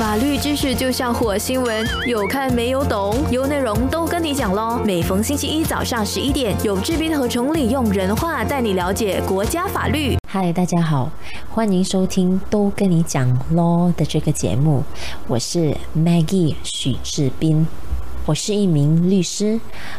法律知识就像火星文，有看没有懂，有内容都跟你讲喽。每逢星期一早上十一点，有志斌和崇礼用人话带你了解国家法律。嗨，大家好，欢迎收听《都跟你讲 Law》的这个节目，我是 Maggie 许志斌。我是一名律师，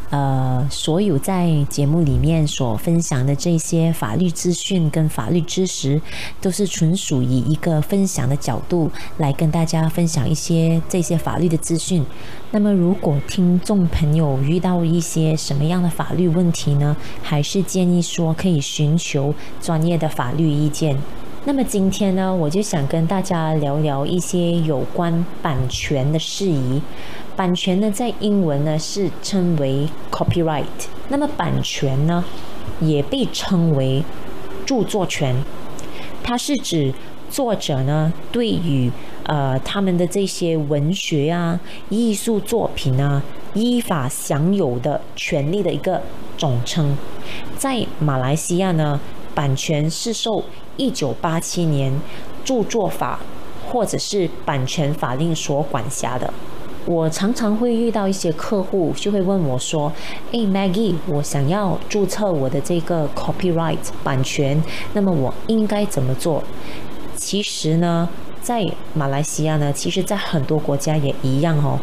呃，所有在节目里面所分享的这些法律资讯跟法律知识，都是纯属以一个分享的角度来跟大家分享一些这些法律的资讯。那么，如果听众朋友遇到一些什么样的法律问题呢？还是建议说可以寻求专业的法律意见。那么今天呢，我就想跟大家聊聊一些有关版权的事宜。版权呢，在英文呢是称为 copyright。那么版权呢，也被称为著作权。它是指作者呢对于呃他们的这些文学啊、艺术作品啊依法享有的权利的一个总称。在马来西亚呢，版权是受一九八七年著作法或者是版权法令所管辖的。我常常会遇到一些客户，就会问我说：“哎，Maggie，我想要注册我的这个 copyright 版权，那么我应该怎么做？”其实呢，在马来西亚呢，其实在很多国家也一样哦。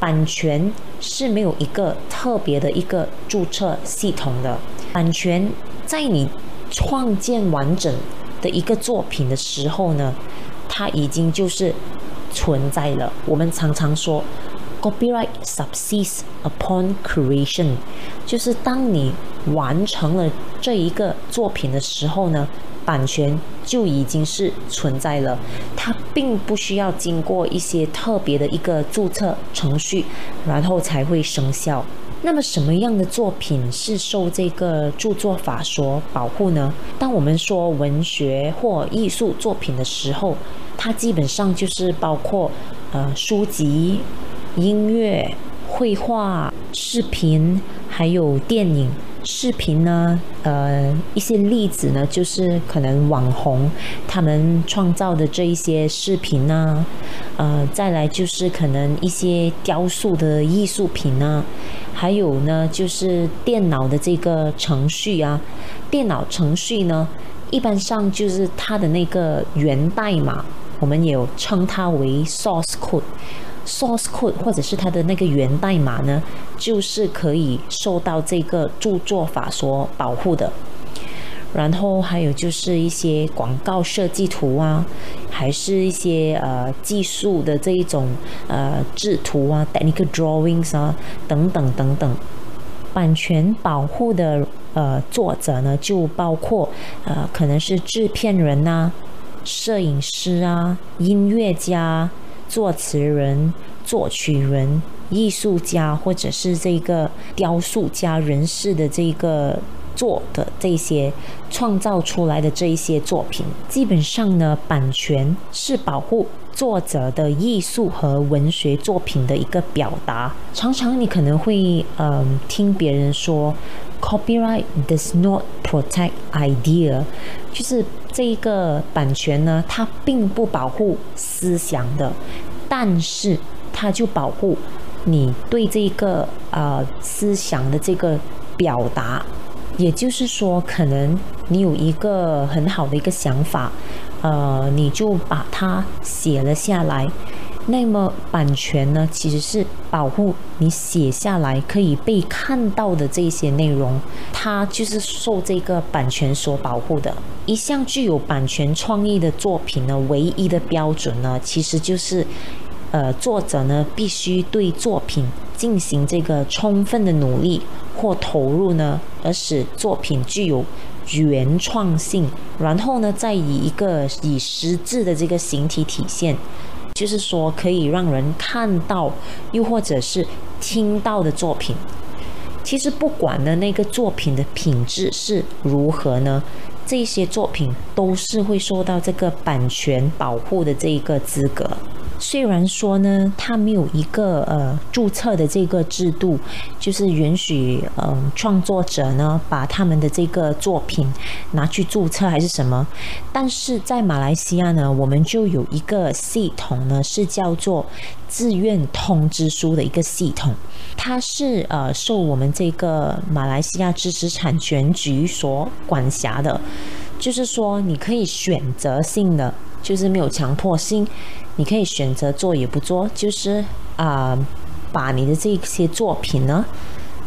版权是没有一个特别的一个注册系统的。版权在你创建完整的一个作品的时候呢，它已经就是存在了。我们常常说，copyright subsists upon creation，就是当你完成了这一个作品的时候呢，版权就已经是存在了。它并不需要经过一些特别的一个注册程序，然后才会生效。那么什么样的作品是受这个著作法所保护呢？当我们说文学或艺术作品的时候，它基本上就是包括呃书籍、音乐、绘画、视频，还有电影。视频呢，呃，一些例子呢，就是可能网红他们创造的这一些视频啊，呃，再来就是可能一些雕塑的艺术品啊，还有呢，就是电脑的这个程序啊，电脑程序呢，一般上就是它的那个源代码，我们也有称它为 source code。Source code 或者是它的那个源代码呢，就是可以受到这个著作法所保护的。然后还有就是一些广告设计图啊，还是一些呃技术的这一种呃制图啊，technical drawings 啊等等等等。版权保护的呃作者呢，就包括呃可能是制片人呐、摄影师啊、音乐家。作词人、作曲人、艺术家，或者是这个雕塑家人士的这个做的这些创造出来的这一些作品，基本上呢，版权是保护作者的艺术和文学作品的一个表达。常常你可能会嗯听别人说，copyright does not protect idea，就是这一个版权呢，它并不保护思想的。但是，它就保护你对这个呃思想的这个表达，也就是说，可能你有一个很好的一个想法，呃，你就把它写了下来。那么，版权呢，其实是保护你写下来可以被看到的这些内容，它就是受这个版权所保护的。一项具有版权创意的作品呢，唯一的标准呢，其实就是。呃，作者呢必须对作品进行这个充分的努力或投入呢，而使作品具有原创性，然后呢再以一个以实质的这个形体体现，就是说可以让人看到，又或者是听到的作品。其实不管呢那个作品的品质是如何呢，这些作品都是会受到这个版权保护的这一个资格。虽然说呢，它没有一个呃注册的这个制度，就是允许呃创作者呢把他们的这个作品拿去注册还是什么，但是在马来西亚呢，我们就有一个系统呢，是叫做自愿通知书的一个系统，它是呃受我们这个马来西亚知识产权局所管辖的，就是说你可以选择性的。就是没有强迫性，你可以选择做也不做，就是啊，把你的这些作品呢，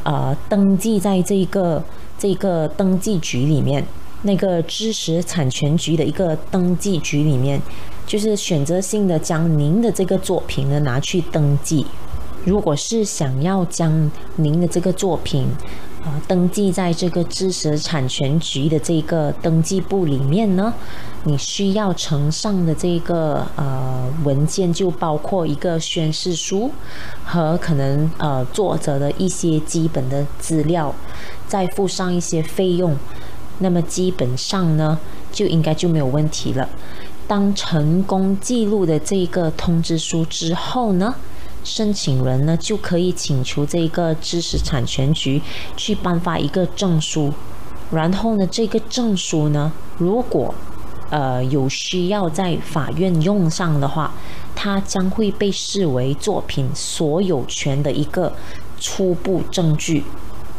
呃，登记在这个这个登记局里面，那个知识产权局的一个登记局里面，就是选择性的将您的这个作品呢拿去登记。如果是想要将您的这个作品，呃，登记在这个知识产权局的这个登记簿里面呢，你需要呈上的这个呃文件就包括一个宣誓书和可能呃作者的一些基本的资料，再附上一些费用，那么基本上呢就应该就没有问题了。当成功记录的这个通知书之后呢？申请人呢就可以请求这个知识产权局去颁发一个证书，然后呢，这个证书呢，如果呃有需要在法院用上的话，它将会被视为作品所有权的一个初步证据。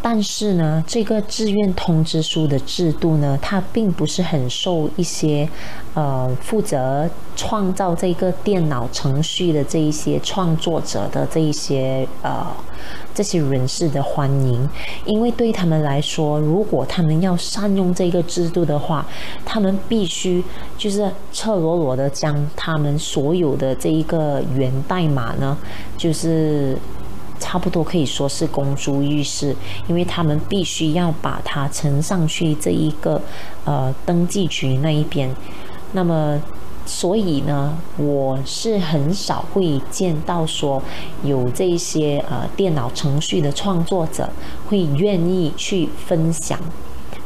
但是呢，这个志愿通知书的制度呢，它并不是很受一些，呃，负责创造这个电脑程序的这一些创作者的这一些呃这些人士的欢迎，因为对他们来说，如果他们要善用这个制度的话，他们必须就是赤裸裸的将他们所有的这一个源代码呢，就是。差不多可以说是公诸于世，因为他们必须要把它呈上去这一个呃登记局那一边。那么，所以呢，我是很少会见到说有这些呃电脑程序的创作者会愿意去分享，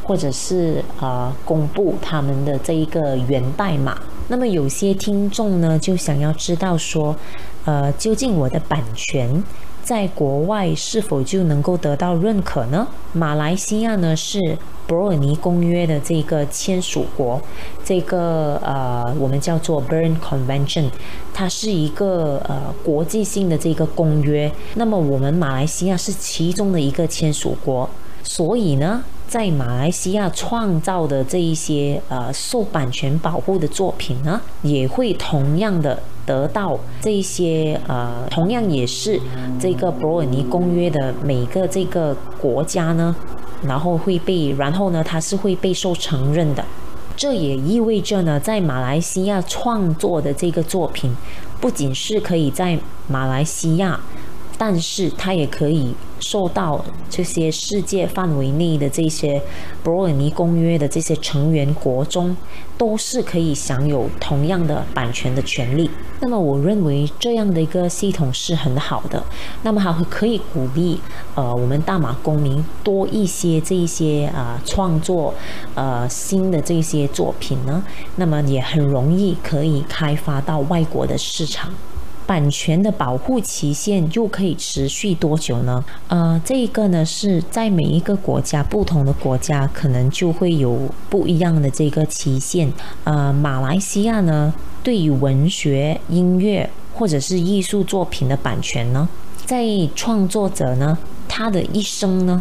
或者是呃公布他们的这一个源代码。那么有些听众呢就想要知道说，呃，究竟我的版权？在国外是否就能够得到认可呢？马来西亚呢是伯尔尼公约的这个签署国，这个呃我们叫做 Bern Convention，它是一个呃国际性的这个公约。那么我们马来西亚是其中的一个签署国，所以呢。在马来西亚创造的这一些呃受版权保护的作品呢，也会同样的得到这些呃，同样也是这个伯尔尼公约的每个这个国家呢，然后会被，然后呢，它是会被受承认的。这也意味着呢，在马来西亚创作的这个作品，不仅是可以在马来西亚。但是它也可以受到这些世界范围内的这些伯尔尼公约的这些成员国中，都是可以享有同样的版权的权利。那么我认为这样的一个系统是很好的。那么还可以鼓励呃我们大马公民多一些这一些啊创作呃新的这些作品呢，那么也很容易可以开发到外国的市场。版权的保护期限又可以持续多久呢？呃，这个呢是在每一个国家，不同的国家可能就会有不一样的这个期限。呃，马来西亚呢，对于文学、音乐或者是艺术作品的版权呢，在创作者呢他的一生呢，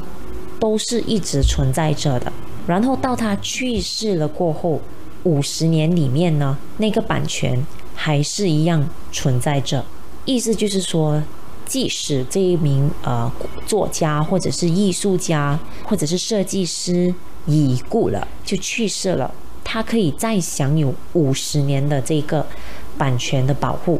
都是一直存在着的。然后到他去世了过后，五十年里面呢，那个版权。还是一样存在着，意思就是说，即使这一名呃作家或者是艺术家或者是设计师已故了，就去世了，他可以再享有五十年的这个版权的保护。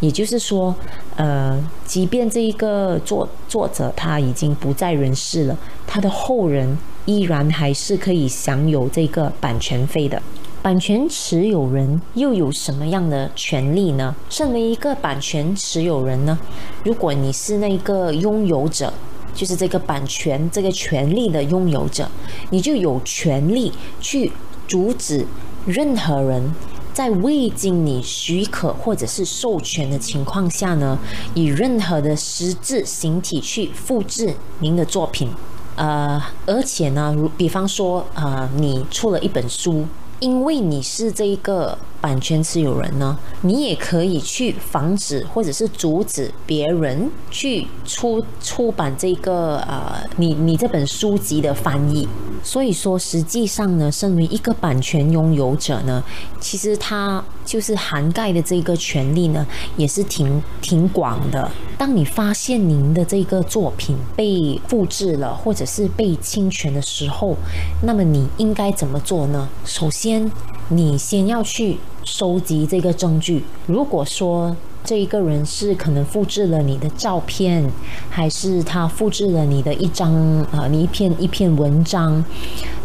也就是说，呃，即便这一个作作者他已经不在人世了，他的后人依然还是可以享有这个版权费的。版权持有人又有什么样的权利呢？身为一个版权持有人呢，如果你是那个拥有者，就是这个版权这个权利的拥有者，你就有权利去阻止任何人在未经你许可或者是授权的情况下呢，以任何的实质形体去复制您的作品。呃，而且呢，如比方说，呃，你出了一本书，因为你是这一个。版权持有人呢，你也可以去防止或者是阻止别人去出出版这个呃，你你这本书籍的翻译。所以说，实际上呢，身为一个版权拥有者呢，其实他就是涵盖的这个权利呢，也是挺挺广的。当你发现您的这个作品被复制了，或者是被侵权的时候，那么你应该怎么做呢？首先，你先要去。收集这个证据。如果说这一个人是可能复制了你的照片，还是他复制了你的一张呃你一篇一篇文章，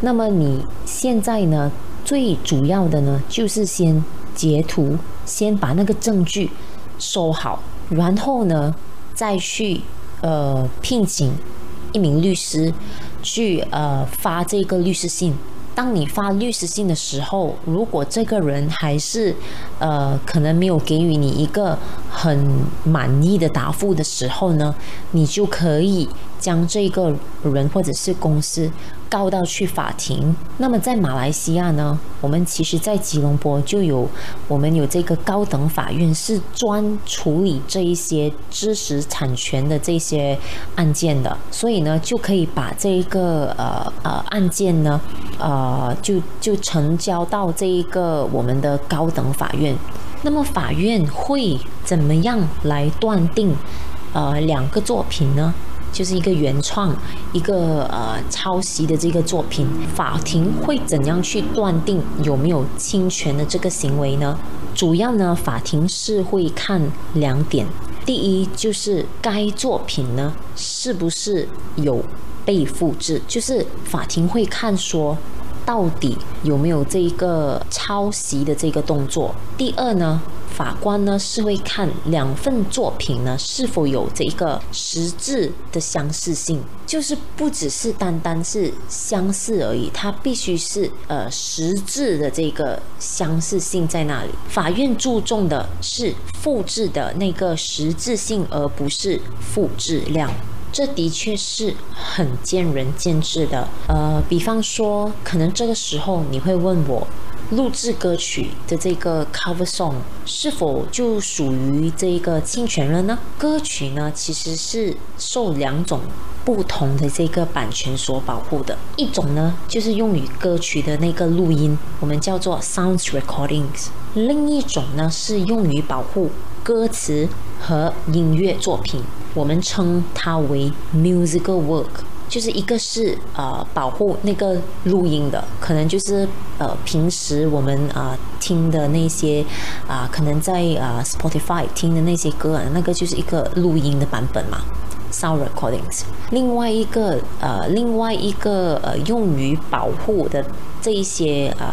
那么你现在呢最主要的呢就是先截图，先把那个证据收好，然后呢再去呃聘请一名律师去呃发这个律师信。当你发律师信的时候，如果这个人还是，呃，可能没有给予你一个很满意的答复的时候呢，你就可以将这个人或者是公司。告到去法庭。那么在马来西亚呢，我们其实，在吉隆坡就有我们有这个高等法院，是专处理这一些知识产权的这些案件的。所以呢，就可以把这一个呃呃案件呢，呃就就成交到这一个我们的高等法院。那么法院会怎么样来断定呃两个作品呢？就是一个原创，一个呃抄袭的这个作品，法庭会怎样去断定有没有侵权的这个行为呢？主要呢，法庭是会看两点，第一就是该作品呢是不是有被复制，就是法庭会看说。到底有没有这一个抄袭的这个动作？第二呢，法官呢是会看两份作品呢是否有这一个实质的相似性，就是不只是单单是相似而已，它必须是呃实质的这个相似性在那里。法院注重的是复制的那个实质性，而不是复制量。这的确是很见仁见智的。呃，比方说，可能这个时候你会问我，录制歌曲的这个 cover song 是否就属于这个侵权了呢？歌曲呢，其实是受两种不同的这个版权所保护的。一种呢，就是用于歌曲的那个录音，我们叫做 sounds recordings；另一种呢，是用于保护歌词和音乐作品。我们称它为 musical work，就是一个是呃保护那个录音的，可能就是呃平时我们啊听的那些啊可能在啊 Spotify 听的那些歌啊，那个就是一个录音的版本嘛，sound recordings。另外一个呃另外一个呃用于保护的这一些呃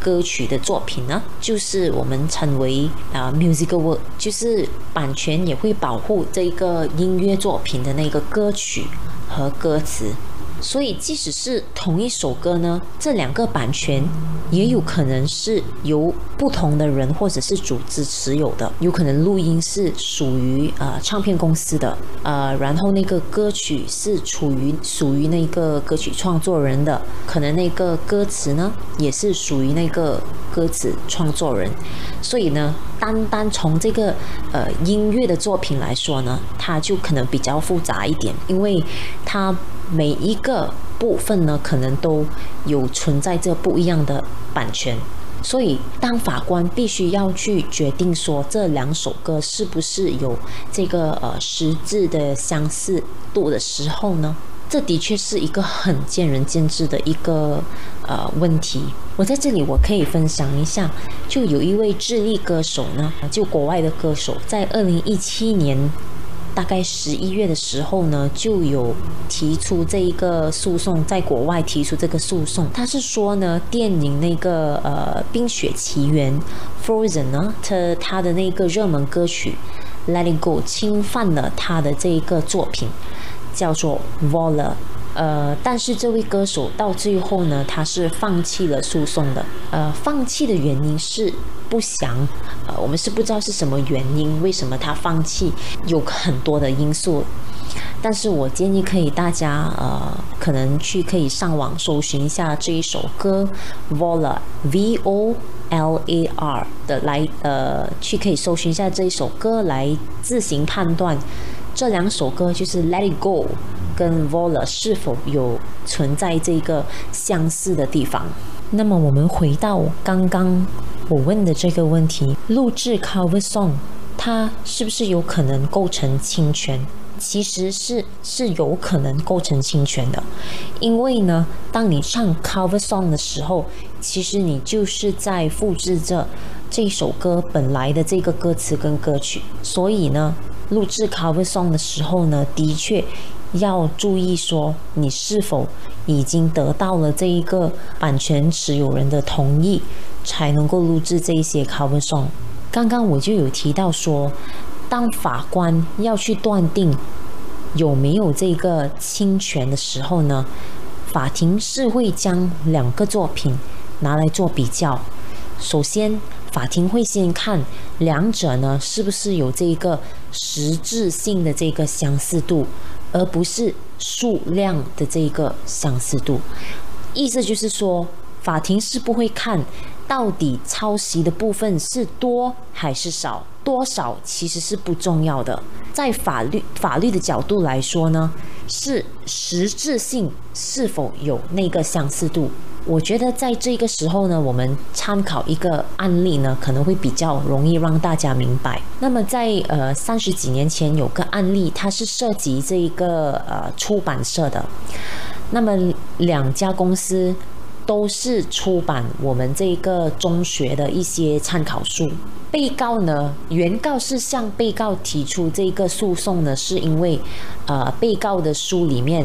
歌曲的作品呢，就是我们称为啊 musical work，就是版权也会保护这一个音乐作品的那个歌曲和歌词。所以，即使是同一首歌呢，这两个版权也有可能是由不同的人或者是组织持有的。有可能录音是属于呃唱片公司的，呃，然后那个歌曲是处于属于那个歌曲创作人的，可能那个歌词呢也是属于那个歌词创作人。所以呢，单单从这个呃音乐的作品来说呢，它就可能比较复杂一点，因为它。每一个部分呢，可能都有存在着不一样的版权，所以当法官必须要去决定说这两首歌是不是有这个呃实质的相似度的时候呢，这的确是一个很见仁见智的一个呃问题。我在这里我可以分享一下，就有一位智利歌手呢，就国外的歌手，在二零一七年。大概十一月的时候呢，就有提出这一个诉讼，在国外提出这个诉讼。他是说呢，电影那个呃《冰雪奇缘》Frozen 呢，他他的那个热门歌曲《Let It Go》侵犯了他的这一个作品，叫做《Voler》。呃，但是这位歌手到最后呢，他是放弃了诉讼的。呃，放弃的原因是不详，呃，我们是不知道是什么原因，为什么他放弃，有很多的因素。但是我建议可以大家呃，可能去可以上网搜寻一下这一首歌，Volar V O L A R 的来呃，去可以搜寻一下这一首歌来自行判断这两首歌就是 Let It Go 跟 Vola 是否有存在这个相似的地方。那么我们回到刚刚我问的这个问题，录制 cover song 它是不是有可能构成侵权？其实是是有可能构成侵权的，因为呢，当你唱 cover song 的时候，其实你就是在复制着这首歌本来的这个歌词跟歌曲，所以呢，录制 cover song 的时候呢，的确要注意说你是否已经得到了这一个版权持有人的同意，才能够录制这一些 cover song。刚刚我就有提到说。当法官要去断定有没有这个侵权的时候呢，法庭是会将两个作品拿来做比较。首先，法庭会先看两者呢是不是有这个实质性的这个相似度，而不是数量的这个相似度。意思就是说，法庭是不会看到底抄袭的部分是多还是少。多少其实是不重要的，在法律法律的角度来说呢，是实质性是否有那个相似度。我觉得在这个时候呢，我们参考一个案例呢，可能会比较容易让大家明白。那么在呃三十几年前有个案例，它是涉及这一个呃出版社的，那么两家公司。都是出版我们这个中学的一些参考书。被告呢，原告是向被告提出这个诉讼呢，是因为，呃，被告的书里面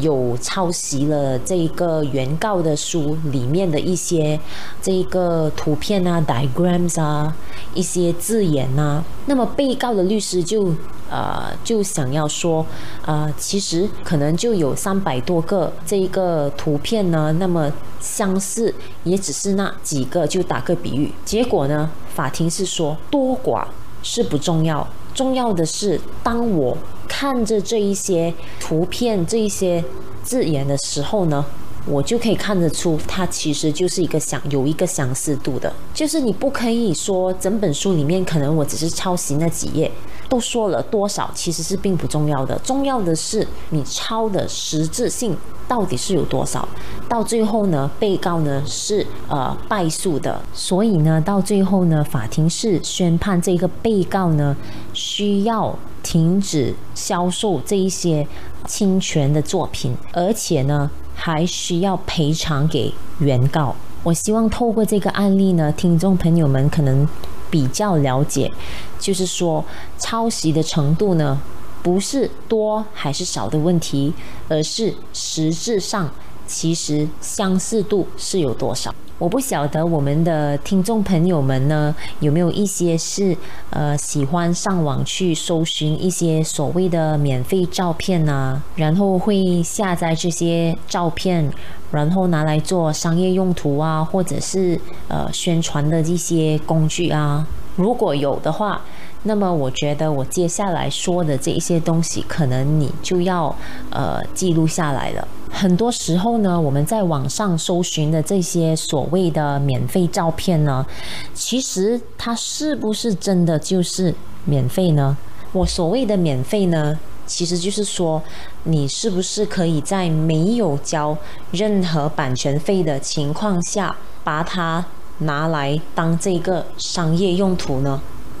有抄袭了这个原告的书里面的一些这个图片啊、diagrams 啊、一些字眼啊。那么被告的律师就。呃，就想要说，呃，其实可能就有三百多个这个图片呢，那么相似也只是那几个，就打个比喻。结果呢，法庭是说多寡是不重要，重要的是当我看着这一些图片、这一些字眼的时候呢，我就可以看得出它其实就是一个相有一个相似度的，就是你不可以说整本书里面可能我只是抄袭那几页。都说了多少，其实是并不重要的，重要的是你抄的实质性到底是有多少。到最后呢，被告呢是呃败诉的，所以呢，到最后呢，法庭是宣判这个被告呢需要停止销售这一些侵权的作品，而且呢还需要赔偿给原告。我希望透过这个案例呢，听众朋友们可能。比较了解，就是说抄袭的程度呢，不是多还是少的问题，而是实质上其实相似度是有多少。我不晓得我们的听众朋友们呢，有没有一些是呃喜欢上网去搜寻一些所谓的免费照片啊，然后会下载这些照片，然后拿来做商业用途啊，或者是呃宣传的一些工具啊。如果有的话，那么我觉得我接下来说的这一些东西，可能你就要呃记录下来了。很多时候呢，我们在网上搜寻的这些所谓的免费照片呢，其实它是不是真的就是免费呢？我所谓的免费呢，其实就是说你是不是可以在没有交任何版权费的情况下，把它拿来当这个商业用途呢？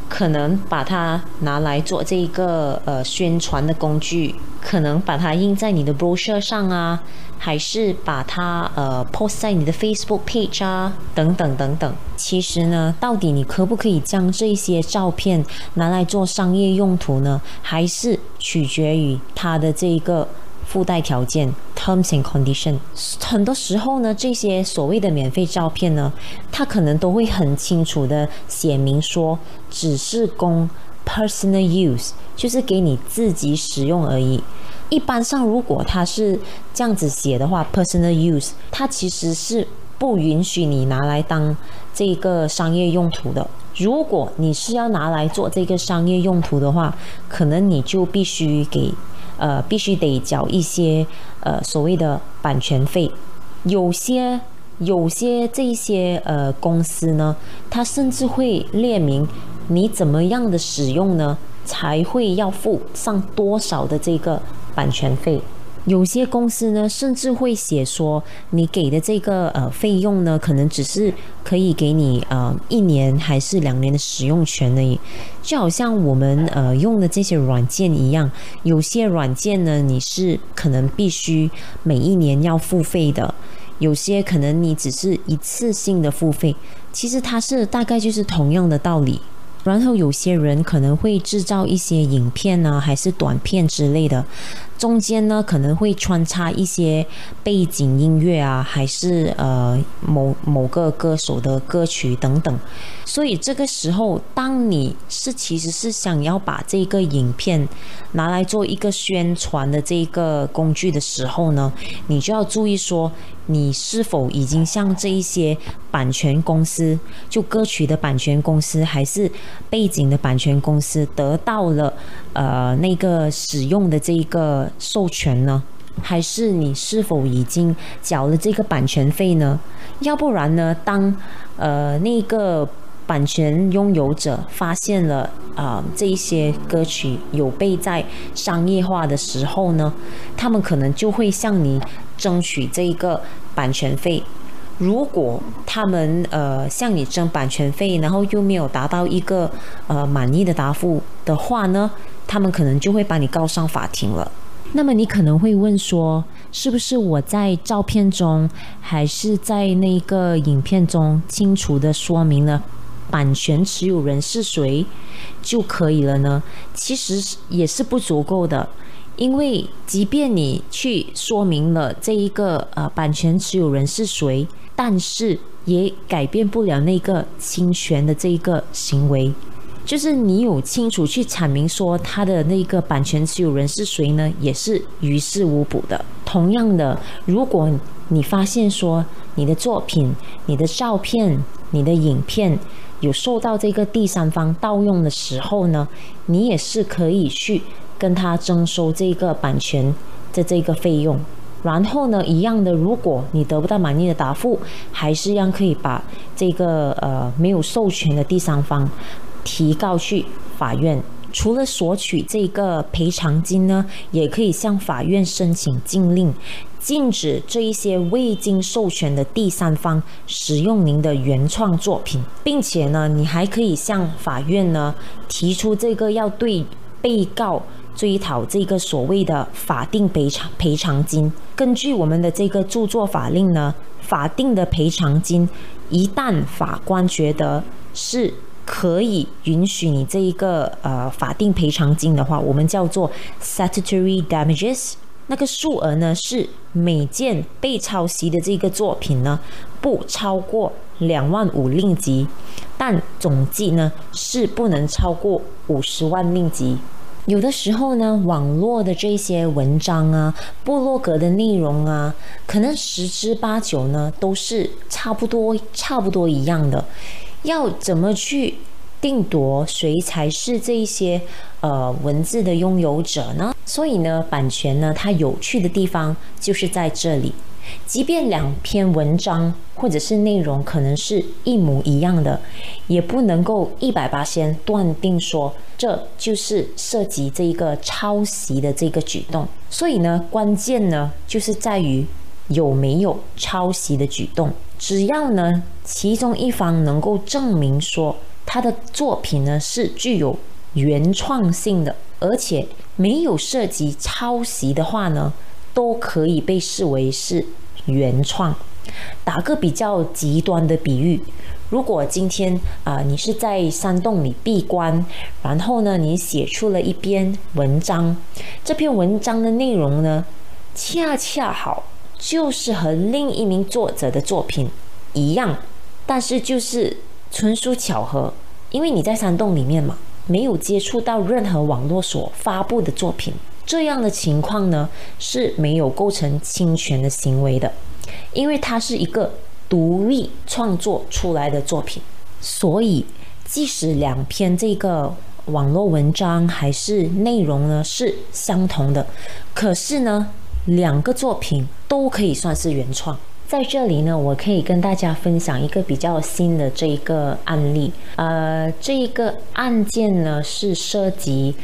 可能把它拿来做这一个呃宣传的工具，可能把它印在你的 brochure 上啊，还是把它呃 post 在你的 Facebook page 啊，等等等等。其实呢，到底你可不可以将这些照片拿来做商业用途呢？还是取决于它的这一个。附带条件 （terms and condition） 很多时候呢，这些所谓的免费照片呢，它可能都会很清楚的写明说，只是供 personal use，就是给你自己使用而已。一般上，如果它是这样子写的话，personal use，它其实是不允许你拿来当这个商业用途的。如果你是要拿来做这个商业用途的话，可能你就必须给，呃，必须得缴一些呃所谓的版权费。有些有些这一些呃公司呢，它甚至会列明你怎么样的使用呢，才会要付上多少的这个。版权费，有些公司呢，甚至会写说，你给的这个呃费用呢，可能只是可以给你呃一年还是两年的使用权而已。就好像我们呃用的这些软件一样，有些软件呢，你是可能必须每一年要付费的，有些可能你只是一次性的付费。其实它是大概就是同样的道理。然后有些人可能会制造一些影片呢，还是短片之类的。中间呢可能会穿插一些背景音乐啊，还是呃某某个歌手的歌曲等等。所以这个时候，当你是其实是想要把这个影片拿来做一个宣传的这个工具的时候呢，你就要注意说，你是否已经向这一些版权公司，就歌曲的版权公司，还是背景的版权公司得到了呃那个使用的这一个。授权呢？还是你是否已经缴了这个版权费呢？要不然呢？当呃那个版权拥有者发现了啊这一些歌曲有被在商业化的时候呢，他们可能就会向你争取这一个版权费。如果他们呃向你争版权费，然后又没有达到一个呃满意的答复的话呢，他们可能就会把你告上法庭了。那么你可能会问说，是不是我在照片中，还是在那个影片中清楚的说明了版权持有人是谁就可以了呢？其实也是不足够的，因为即便你去说明了这一个呃版权持有人是谁，但是也改变不了那个侵权的这一个行为。就是你有清楚去阐明说他的那个版权持有人是谁呢？也是于事无补的。同样的，如果你发现说你的作品、你的照片、你的影片有受到这个第三方盗用的时候呢，你也是可以去跟他征收这个版权的这个费用。然后呢，一样的，如果你得不到满意的答复，还是一样可以把这个呃没有授权的第三方。提告去法院，除了索取这个赔偿金呢，也可以向法院申请禁令，禁止这一些未经授权的第三方使用您的原创作品，并且呢，你还可以向法院呢提出这个要对被告追讨这个所谓的法定赔偿赔偿金。根据我们的这个著作法令呢，法定的赔偿金一旦法官觉得是。可以允许你这一个呃法定赔偿金的话，我们叫做 statutory damages。那个数额呢是每件被抄袭的这个作品呢不超过两万五令吉，但总计呢是不能超过五十万令吉。有的时候呢，网络的这些文章啊、部落格的内容啊，可能十之八九呢都是差不多、差不多一样的。要怎么去定夺谁才是这一些呃文字的拥有者呢？所以呢，版权呢，它有趣的地方就是在这里。即便两篇文章或者是内容可能是一模一样的，也不能够一百八先断定说这就是涉及这一个抄袭的这个举动。所以呢，关键呢就是在于有没有抄袭的举动。只要呢，其中一方能够证明说他的作品呢是具有原创性的，而且没有涉及抄袭的话呢，都可以被视为是原创。打个比较极端的比喻，如果今天啊你是在山洞里闭关，然后呢你写出了一篇文章，这篇文章的内容呢恰恰好。就是和另一名作者的作品一样，但是就是纯属巧合，因为你在山洞里面嘛，没有接触到任何网络所发布的作品。这样的情况呢是没有构成侵权的行为的，因为它是一个独立创作出来的作品，所以即使两篇这个网络文章还是内容呢是相同的，可是呢两个作品都可以算是原创。在这里呢，我可以跟大家分享一个比较新的这一个案例。呃，这一个案件呢是涉及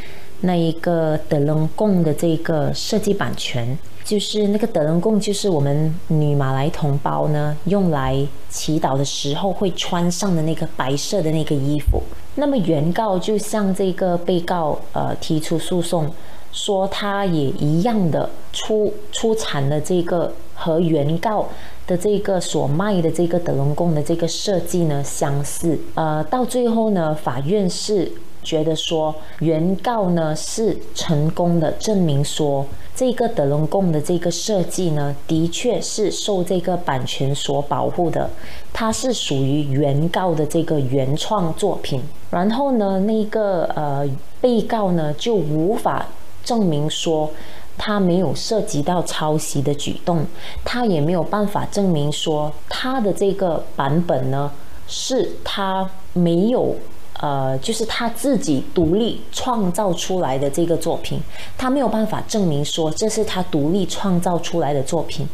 那一个德伦贡的这个设计版权，就是那个德伦贡，就是我们女马来同胞呢用来祈祷的时候会穿上的那个白色的那个衣服。那么原告就向这个被告呃提出诉讼，说他也一样的出出产了这个和原告。的这个所卖的这个德隆贡的这个设计呢相似，呃，到最后呢，法院是觉得说原告呢是成功的证明说这个德隆贡的这个设计呢的确是受这个版权所保护的，它是属于原告的这个原创作品，然后呢，那个呃被告呢就无法证明说。他没有涉及到抄袭的举动，他也没有办法证明说他的这个版本呢是他没有呃，就是他自己独立创造出来的这个作品，他没有办法证明说这是他独立创造出来的作品。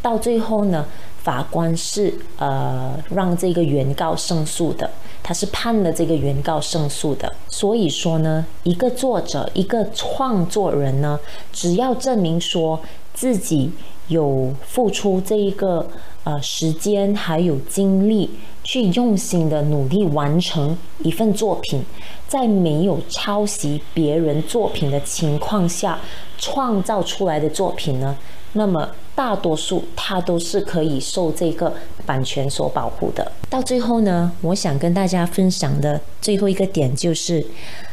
到最后呢，法官是呃让这个原告胜诉的。他是判了这个原告胜诉的，所以说呢，一个作者、一个创作人呢，只要证明说自己有付出这一个呃时间还有精力，去用心的努力完成一份作品，在没有抄袭别人作品的情况下创造出来的作品呢，那么。大多数它都是可以受这个版权所保护的。到最后呢，我想跟大家分享的最后一个点就是，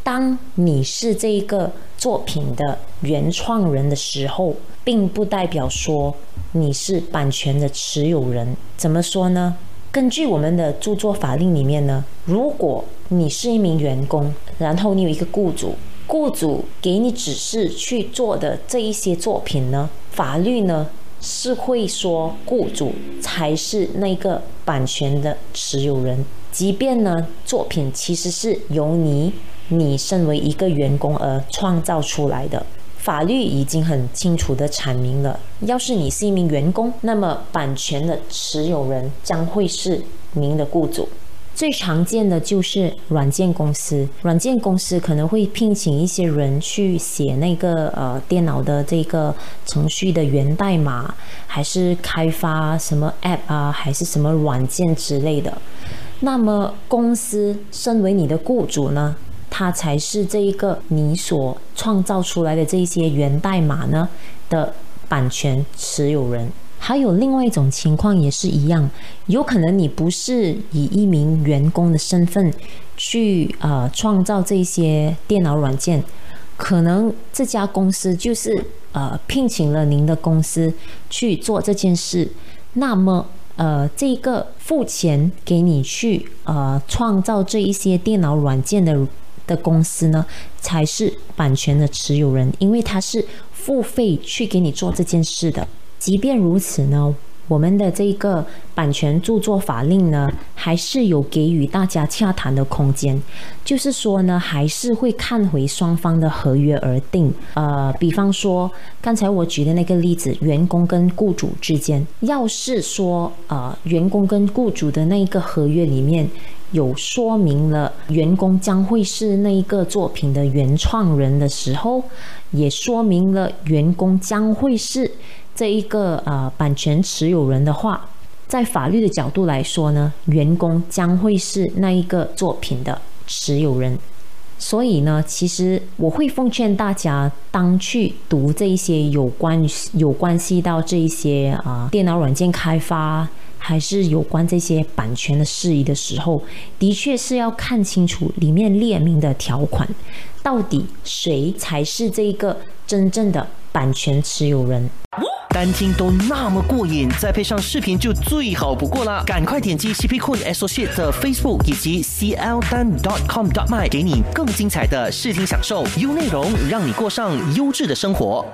当你是这一个作品的原创人的时候，并不代表说你是版权的持有人。怎么说呢？根据我们的著作法令里面呢，如果你是一名员工，然后你有一个雇主，雇主给你指示去做的这一些作品呢，法律呢？是会说雇主才是那个版权的持有人，即便呢作品其实是由你你身为一个员工而创造出来的，法律已经很清楚的阐明了。要是你是一名员工，那么版权的持有人将会是您的雇主。最常见的就是软件公司，软件公司可能会聘请一些人去写那个呃电脑的这个程序的源代码，还是开发什么 App 啊，还是什么软件之类的。那么公司身为你的雇主呢，他才是这一个你所创造出来的这一些源代码呢的版权持有人。还有另外一种情况也是一样，有可能你不是以一名员工的身份去呃创造这些电脑软件，可能这家公司就是呃聘请了您的公司去做这件事，那么呃这个付钱给你去呃创造这一些电脑软件的的公司呢，才是版权的持有人，因为他是付费去给你做这件事的。即便如此呢，我们的这个版权著作法令呢，还是有给予大家洽谈的空间。就是说呢，还是会看回双方的合约而定。呃，比方说刚才我举的那个例子，员工跟雇主之间，要是说呃，员工跟雇主的那一个合约里面有说明了员工将会是那一个作品的原创人的时候，也说明了员工将会是。这一个呃版权持有人的话，在法律的角度来说呢，员工将会是那一个作品的持有人。所以呢，其实我会奉劝大家，当去读这一些有关有关系到这一些啊电脑软件开发，还是有关这些版权的事宜的时候，的确是要看清楚里面列明的条款，到底谁才是这一个真正的版权持有人。单听都那么过瘾，再配上视频就最好不过啦！赶快点击 CP Kun Associate 的 Facebook 以及 CL 单 .com dot my，给你更精彩的视听享受，优内容让你过上优质的生活。